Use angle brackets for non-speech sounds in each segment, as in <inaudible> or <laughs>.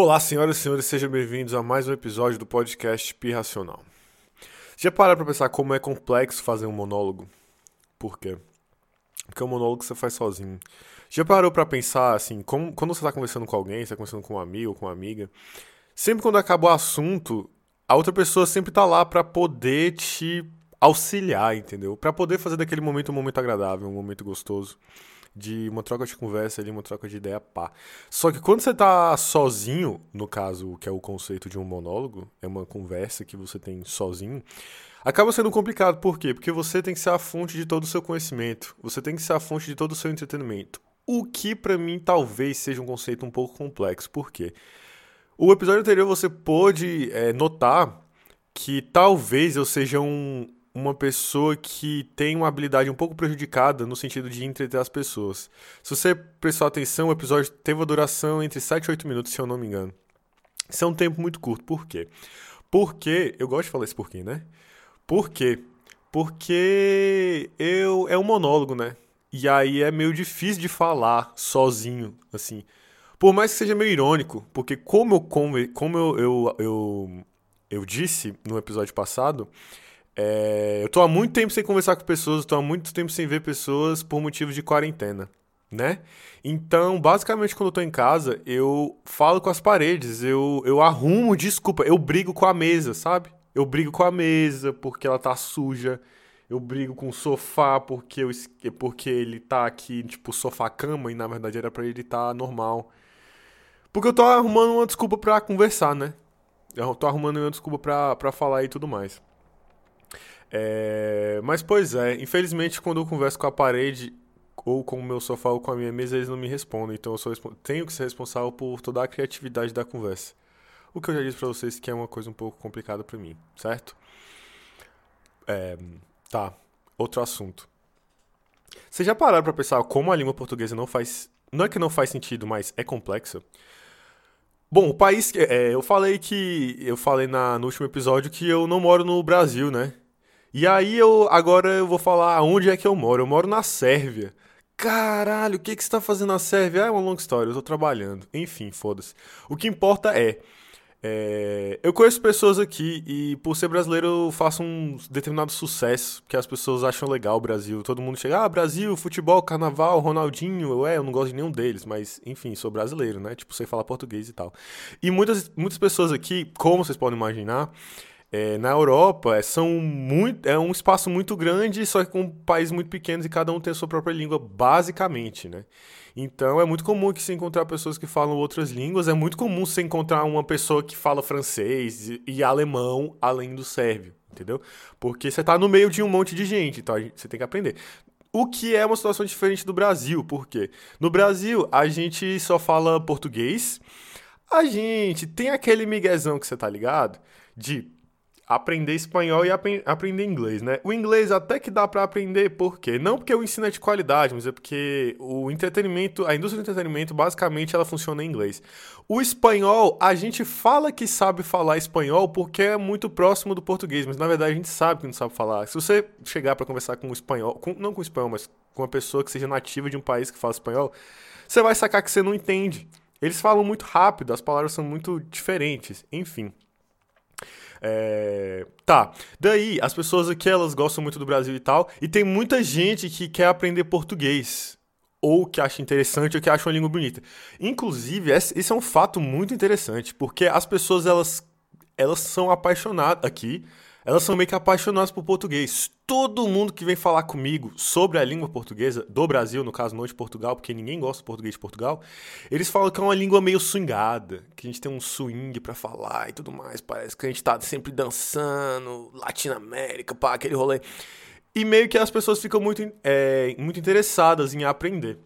Olá, senhoras e senhores, sejam bem-vindos a mais um episódio do podcast Pirracional. Já pararam pra pensar como é complexo fazer um monólogo? Por quê? Porque é um monólogo você faz sozinho. Já parou pra pensar, assim, como, quando você tá conversando com alguém, você tá conversando com um amigo com uma amiga, sempre quando acaba o assunto, a outra pessoa sempre tá lá pra poder te auxiliar, entendeu? Pra poder fazer daquele momento um momento agradável, um momento gostoso de uma troca de conversa ali, uma troca de ideia pá. Só que quando você tá sozinho, no caso, que é o conceito de um monólogo, é uma conversa que você tem sozinho, acaba sendo complicado. Por quê? Porque você tem que ser a fonte de todo o seu conhecimento, você tem que ser a fonte de todo o seu entretenimento. O que para mim talvez seja um conceito um pouco complexo. Por quê? O episódio anterior você pôde é, notar que talvez eu seja um, uma pessoa que tem uma habilidade um pouco prejudicada no sentido de entreter as pessoas. Se você prestou atenção, o episódio teve uma duração entre 7 e 8 minutos, se eu não me engano. Isso é um tempo muito curto. Por quê? Porque. Eu gosto de falar isso por quê, né? Por quê? Porque eu é um monólogo, né? E aí é meio difícil de falar sozinho, assim. Por mais que seja meio irônico, porque como eu, como eu, eu, eu, eu disse no episódio passado, é, eu tô há muito tempo sem conversar com pessoas, tô há muito tempo sem ver pessoas por motivos de quarentena, né? Então, basicamente, quando eu tô em casa, eu falo com as paredes, eu, eu arrumo desculpa, eu brigo com a mesa, sabe? Eu brigo com a mesa porque ela tá suja, eu brigo com o sofá porque, eu, porque ele tá aqui, tipo, sofá-cama, e na verdade era pra ele estar tá normal. Porque eu tô arrumando uma desculpa pra conversar, né? Eu tô arrumando uma desculpa pra, pra falar e tudo mais. É, mas, pois é, infelizmente, quando eu converso com a parede, ou com o meu sofá, ou com a minha mesa, eles não me respondem. Então, eu sou, tenho que ser responsável por toda a criatividade da conversa. O que eu já disse pra vocês que é uma coisa um pouco complicada para mim, certo? É, tá, outro assunto. Vocês já pararam pra pensar como a língua portuguesa não faz. Não é que não faz sentido, mas é complexa? Bom, o país. É, eu falei que. Eu falei na, no último episódio que eu não moro no Brasil, né? E aí eu agora eu vou falar onde é que eu moro. Eu moro na Sérvia. Caralho, o que, que você tá fazendo na Sérvia? Ah, é uma longa história, eu tô trabalhando. Enfim, foda-se. O que importa é, é, Eu conheço pessoas aqui e por ser brasileiro eu faço um determinado sucesso que as pessoas acham legal o Brasil. Todo mundo chega, ah, Brasil, futebol, carnaval, Ronaldinho. Eu, é, eu não gosto de nenhum deles, mas enfim, sou brasileiro, né? Tipo, sei falar português e tal. E muitas, muitas pessoas aqui, como vocês podem imaginar, é, na Europa é, são muito, é um espaço muito grande, só que com países muito pequenos e cada um tem a sua própria língua, basicamente, né? Então é muito comum que se encontrar pessoas que falam outras línguas, é muito comum se encontrar uma pessoa que fala francês e, alemão além do sérvio, entendeu? Porque você está no meio de um monte de gente, então você tem que aprender. O que é uma situação diferente do Brasil, por quê? No Brasil, a gente só fala português, a gente tem aquele miguezão que você tá ligado? De aprender espanhol e ap aprender inglês, né? O inglês até que dá para aprender, por quê? Não porque o ensino é de qualidade, mas é porque o entretenimento, a indústria do entretenimento, basicamente ela funciona em inglês. O espanhol, a gente fala que sabe falar espanhol porque é muito próximo do português, mas na verdade a gente sabe que não sabe falar. Se você chegar para conversar com o espanhol, com, não com o espanhol, mas com uma pessoa que seja nativa de um país que fala espanhol, você vai sacar que você não entende. Eles falam muito rápido, as palavras são muito diferentes, enfim. É... Tá, daí as pessoas aqui elas gostam muito do Brasil e tal, e tem muita gente que quer aprender português, ou que acha interessante, ou que acha uma língua bonita. Inclusive, esse é um fato muito interessante, porque as pessoas elas, elas são apaixonadas aqui elas são meio que apaixonadas por português. Todo mundo que vem falar comigo sobre a língua portuguesa, do Brasil, no caso, não de Portugal, porque ninguém gosta de português de Portugal, eles falam que é uma língua meio swingada, que a gente tem um swing para falar e tudo mais. Parece que a gente tá sempre dançando, Latinoamérica, pá, aquele rolê. E meio que as pessoas ficam muito, é, muito interessadas em aprender.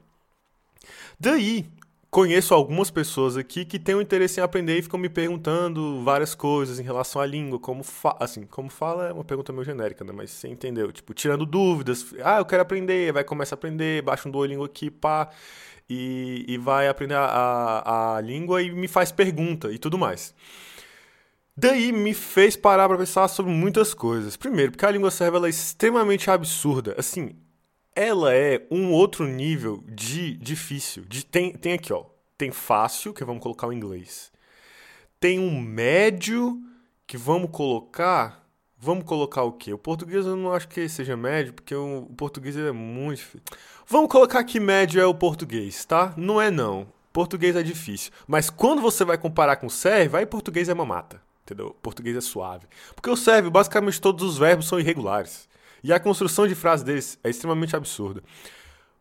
Daí, conheço algumas pessoas aqui que têm um interesse em aprender e ficam me perguntando várias coisas em relação à língua, como assim, como fala é uma pergunta meio genérica, né? Mas você entendeu? Tipo, tirando dúvidas. Ah, eu quero aprender, vai começar a aprender, baixa um Duolingo aqui, pá, e, e vai aprender a, a, a língua e me faz pergunta e tudo mais. Daí me fez parar para pensar sobre muitas coisas. Primeiro, porque a língua serva é extremamente absurda. Assim, ela é um outro nível de difícil. De, tem, tem aqui, ó. Tem fácil, que vamos colocar o inglês. tem um médio que vamos colocar. Vamos colocar o quê? O português eu não acho que seja médio, porque o, português é muito difícil. Vamos colocar que médio é o português, tá? Não é não. Português é difícil. Mas quando você vai comparar com o sérvio, aí português é mamata. Entendeu? Português é suave. Porque o sérvio, basicamente todos os verbos são irregulares. E a construção de frases deles é extremamente absurda.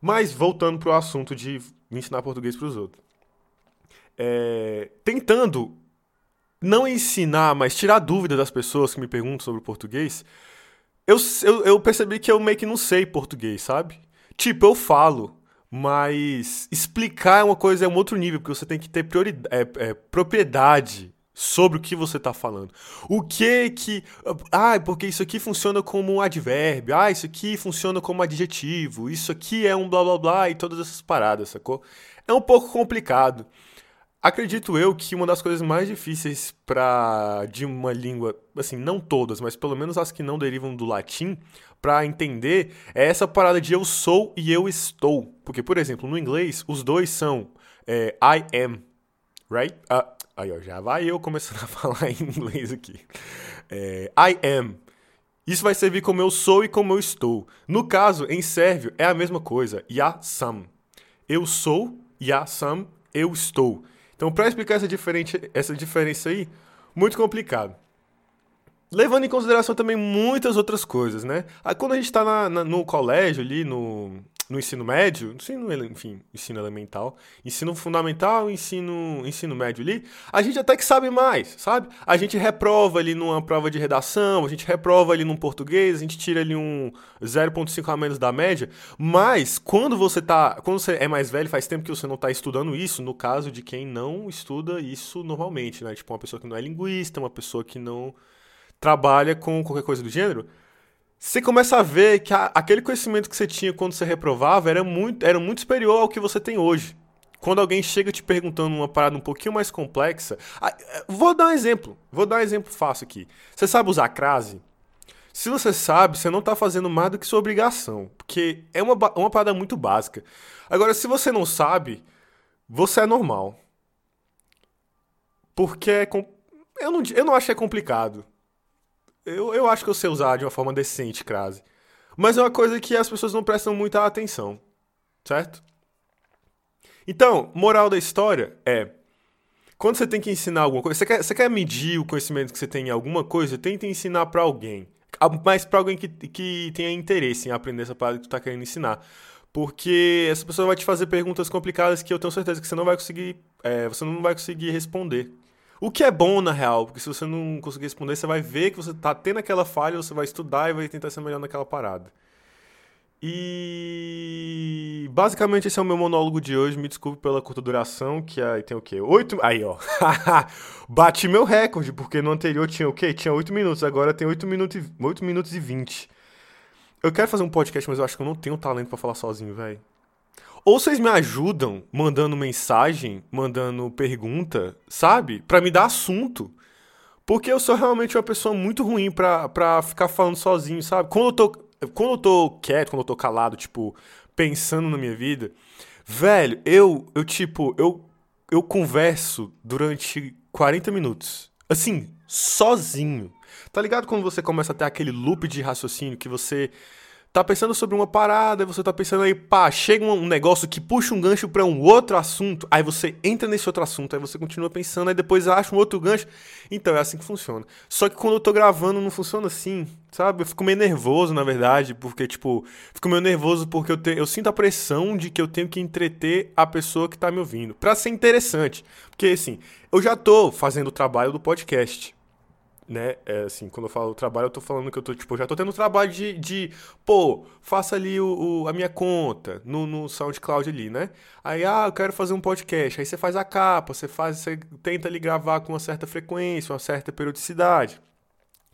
Mas voltando para o assunto de ensinar português para os outros. É, tentando não ensinar, mas tirar dúvida das pessoas que me perguntam sobre português, eu, eu, eu percebi que eu meio que não sei português, sabe? Tipo, eu falo, mas explicar é uma coisa, é um outro nível, porque você tem que ter prioridade, é, é, propriedade sobre o que você está falando. O que que. Ah, porque isso aqui funciona como um advérbio. Ah, isso aqui funciona como adjetivo. Isso aqui é um blá blá blá e todas essas paradas, sacou? É um pouco complicado. Acredito eu que uma das coisas mais difíceis para de uma língua, assim, não todas, mas pelo menos as que não derivam do latim, para entender é essa parada de eu sou e eu estou. Porque, por exemplo, no inglês, os dois são é, I am, right? Uh, aí, ó, já vai eu começando a <laughs> falar em inglês aqui. É, I am. Isso vai servir como eu sou e como eu estou. No caso, em sérvio, é a mesma coisa. Ja sam. Eu sou, ja sam, eu estou. Então, para explicar essa, diferente, essa diferença aí, muito complicado. Levando em consideração também muitas outras coisas, né? Aí, quando a gente está no colégio ali, no, no ensino médio, ensino, enfim, ensino elemental, ensino fundamental, ensino, ensino médio ali, a gente até que sabe mais, sabe? A gente reprova ali numa prova de redação, a gente reprova ali num português, a gente tira ali um 0.5 a menos da média, mas quando você tá, quando você é mais velho, faz tempo que você não está estudando isso, no caso de quem não estuda isso normalmente, né? Tipo uma pessoa que não é linguista, uma pessoa que não trabalha com qualquer coisa do gênero, você começa a ver que a, aquele conhecimento que você tinha quando você reprovava era muito, era muito superior ao que você tem hoje. Quando alguém chega te perguntando uma parada um pouquinho mais complexa. É, vou dar um exemplo. Vou dar um exemplo fácil aqui. Você sabe usar crase? Se você sabe, você não está fazendo mais do que sua obrigação. Porque é uma, uma parada muito básica. Agora, se você não sabe, você é normal. Porque é, eu, não, eu não acho que é complicado. Eu, eu acho que eu sei usar de uma forma decente crase. Mas é uma coisa que as pessoas não prestam muita atenção. Certo? Então, moral da história é. Quando você tem que ensinar alguma coisa, você quer, você quer medir o conhecimento que você tem em alguma coisa, tenta ensinar para alguém. Mas para alguém que, que tenha interesse em aprender essa parada que tu tá querendo ensinar. Porque essa pessoa vai te fazer perguntas complicadas que eu tenho certeza que você não vai conseguir. É, você não vai conseguir responder. O que é bom, na real, porque se você não conseguir responder, você vai ver que você tá tendo aquela falha, você vai estudar e vai tentar ser melhor naquela parada. E basicamente esse é o meu monólogo de hoje. Me desculpe pela curta duração, que aí tem o quê? Oito. Aí, ó. <laughs> Bati meu recorde, porque no anterior tinha o quê? Tinha oito minutos, agora tem oito minutos e, 8 minutos e 20. Eu quero fazer um podcast, mas eu acho que eu não tenho talento para falar sozinho, velho. Ou vocês me ajudam mandando mensagem, mandando pergunta, sabe? Para me dar assunto. Porque eu sou realmente uma pessoa muito ruim pra, pra ficar falando sozinho, sabe? Quando eu, tô, quando eu tô quieto, quando eu tô calado, tipo, pensando na minha vida, velho, eu, eu tipo, eu, eu converso durante 40 minutos. Assim, sozinho. Tá ligado quando você começa a ter aquele loop de raciocínio que você tá pensando sobre uma parada, você tá pensando aí, pá, chega um negócio que puxa um gancho para um outro assunto, aí você entra nesse outro assunto, aí você continua pensando, aí depois acha um outro gancho. Então, é assim que funciona. Só que quando eu tô gravando não funciona assim, sabe? Eu fico meio nervoso, na verdade, porque, tipo, fico meio nervoso porque eu, te, eu sinto a pressão de que eu tenho que entreter a pessoa que tá me ouvindo, pra ser interessante. Porque, assim, eu já tô fazendo o trabalho do podcast né? É, assim, quando eu falo trabalho, eu tô falando que eu tô, tipo, já tô tendo trabalho de, de pô, faça ali o, o, a minha conta no, no SoundCloud ali, né? Aí, ah, eu quero fazer um podcast. Aí você faz a capa, você faz, você tenta ali gravar com uma certa frequência, uma certa periodicidade.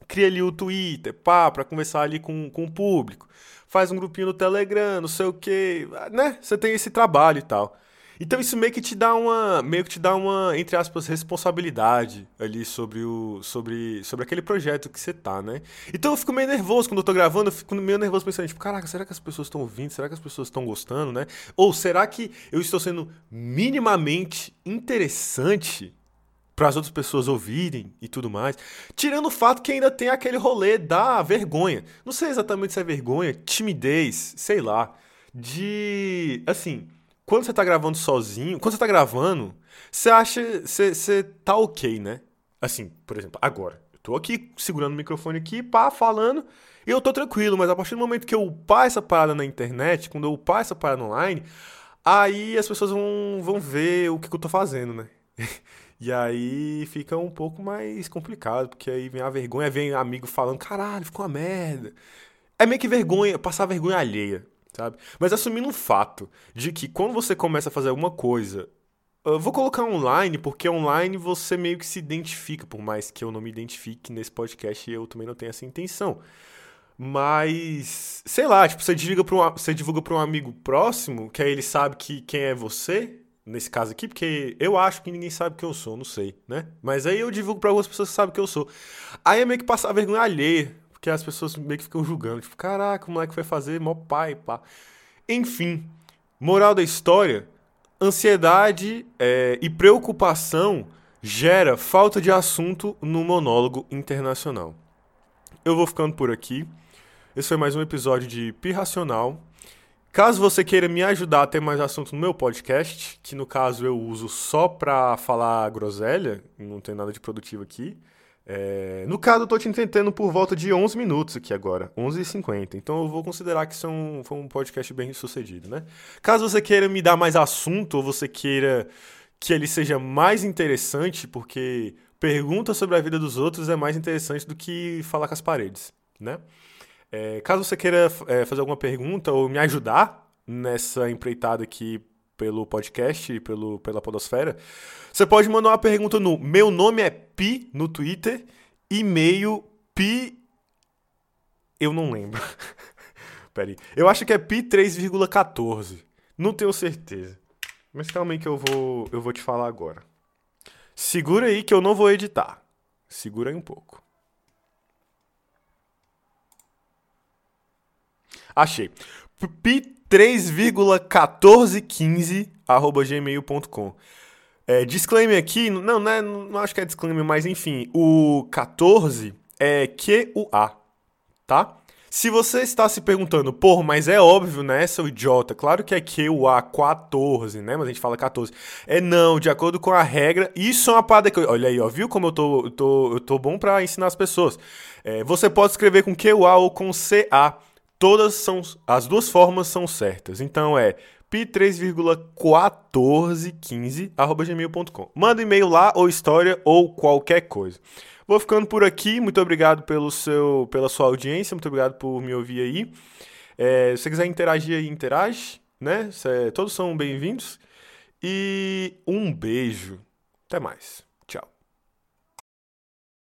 Cria ali o Twitter, pá, pra conversar ali com, com o público. Faz um grupinho no Telegram, não sei o quê, né? Você tem esse trabalho e tal. Então isso meio que te dá uma, meio que te dá uma, entre aspas, responsabilidade ali sobre o, sobre, sobre aquele projeto que você tá, né? Então eu fico meio nervoso quando eu tô gravando, eu fico meio nervoso pensando, tipo, caraca, será que as pessoas estão ouvindo? Será que as pessoas estão gostando, né? Ou será que eu estou sendo minimamente interessante para as outras pessoas ouvirem e tudo mais. Tirando o fato que ainda tem aquele rolê da vergonha. Não sei exatamente se é vergonha, timidez, sei lá. De. Assim, quando você tá gravando sozinho, quando você tá gravando, você acha. Você, você tá ok, né? Assim, por exemplo, agora. Eu tô aqui segurando o microfone aqui, pá, falando. E eu tô tranquilo, mas a partir do momento que eu upar essa parada na internet, quando eu upar essa parada online, aí as pessoas vão, vão ver o que, que eu tô fazendo, né? <laughs> E aí fica um pouco mais complicado, porque aí vem a vergonha, vem amigo falando, caralho, ficou uma merda. É meio que vergonha, passar vergonha alheia, sabe? Mas assumindo um fato de que quando você começa a fazer alguma coisa, eu vou colocar online, porque online você meio que se identifica, por mais que eu não me identifique nesse podcast, eu também não tenho essa intenção. Mas, sei lá, tipo, você divulga para um, você divulga pra um amigo próximo, que aí ele sabe que quem é você, nesse caso aqui, porque eu acho que ninguém sabe quem eu sou, não sei, né? Mas aí eu divulgo para algumas pessoas que sabem quem eu sou. Aí é meio que passar vergonha alheia, porque as pessoas meio que ficam julgando, tipo, caraca, o moleque foi fazer mó pai, pá. Enfim, moral da história, ansiedade é, e preocupação gera falta de assunto no monólogo internacional. Eu vou ficando por aqui. Esse foi mais um episódio de Pirracional. Caso você queira me ajudar a ter mais assuntos no meu podcast, que no caso eu uso só pra falar groselha, não tem nada de produtivo aqui. É... No caso, eu tô te entendendo por volta de 11 minutos aqui agora, 11h50. Então eu vou considerar que isso é foi um podcast bem sucedido, né? Caso você queira me dar mais assunto, ou você queira que ele seja mais interessante, porque pergunta sobre a vida dos outros é mais interessante do que falar com as paredes, né? É, caso você queira é, fazer alguma pergunta ou me ajudar nessa empreitada aqui pelo podcast pelo, pela Podosfera, você pode mandar uma pergunta no meu nome é Pi no Twitter, e-mail Pi. Eu não lembro. <laughs> Peraí. Eu acho que é Pi 3,14. Não tenho certeza. Mas calma aí que eu vou, eu vou te falar agora. Segura aí que eu não vou editar. Segura aí um pouco. Achei. Pi3,1415 arroba gmail.com. É, disclaimer aqui, não, não, é, não acho que é disclaimer, mas enfim, o 14 é QUA, tá? Se você está se perguntando, porra, mas é óbvio, né, seu idiota? Claro que é QUA 14, né? Mas a gente fala 14. É não, de acordo com a regra, isso é uma parada que. Eu, olha aí, ó, viu como eu tô, eu tô, eu tô bom para ensinar as pessoas? É, você pode escrever com QA ou com CA. Todas são. As duas formas são certas. Então é pi3,1415.gmail.com. Manda e-mail lá, ou história, ou qualquer coisa. Vou ficando por aqui. Muito obrigado pelo seu, pela sua audiência. Muito obrigado por me ouvir aí. É, se você quiser interagir aí, interage. Né? Cê, todos são bem-vindos. E um beijo. Até mais.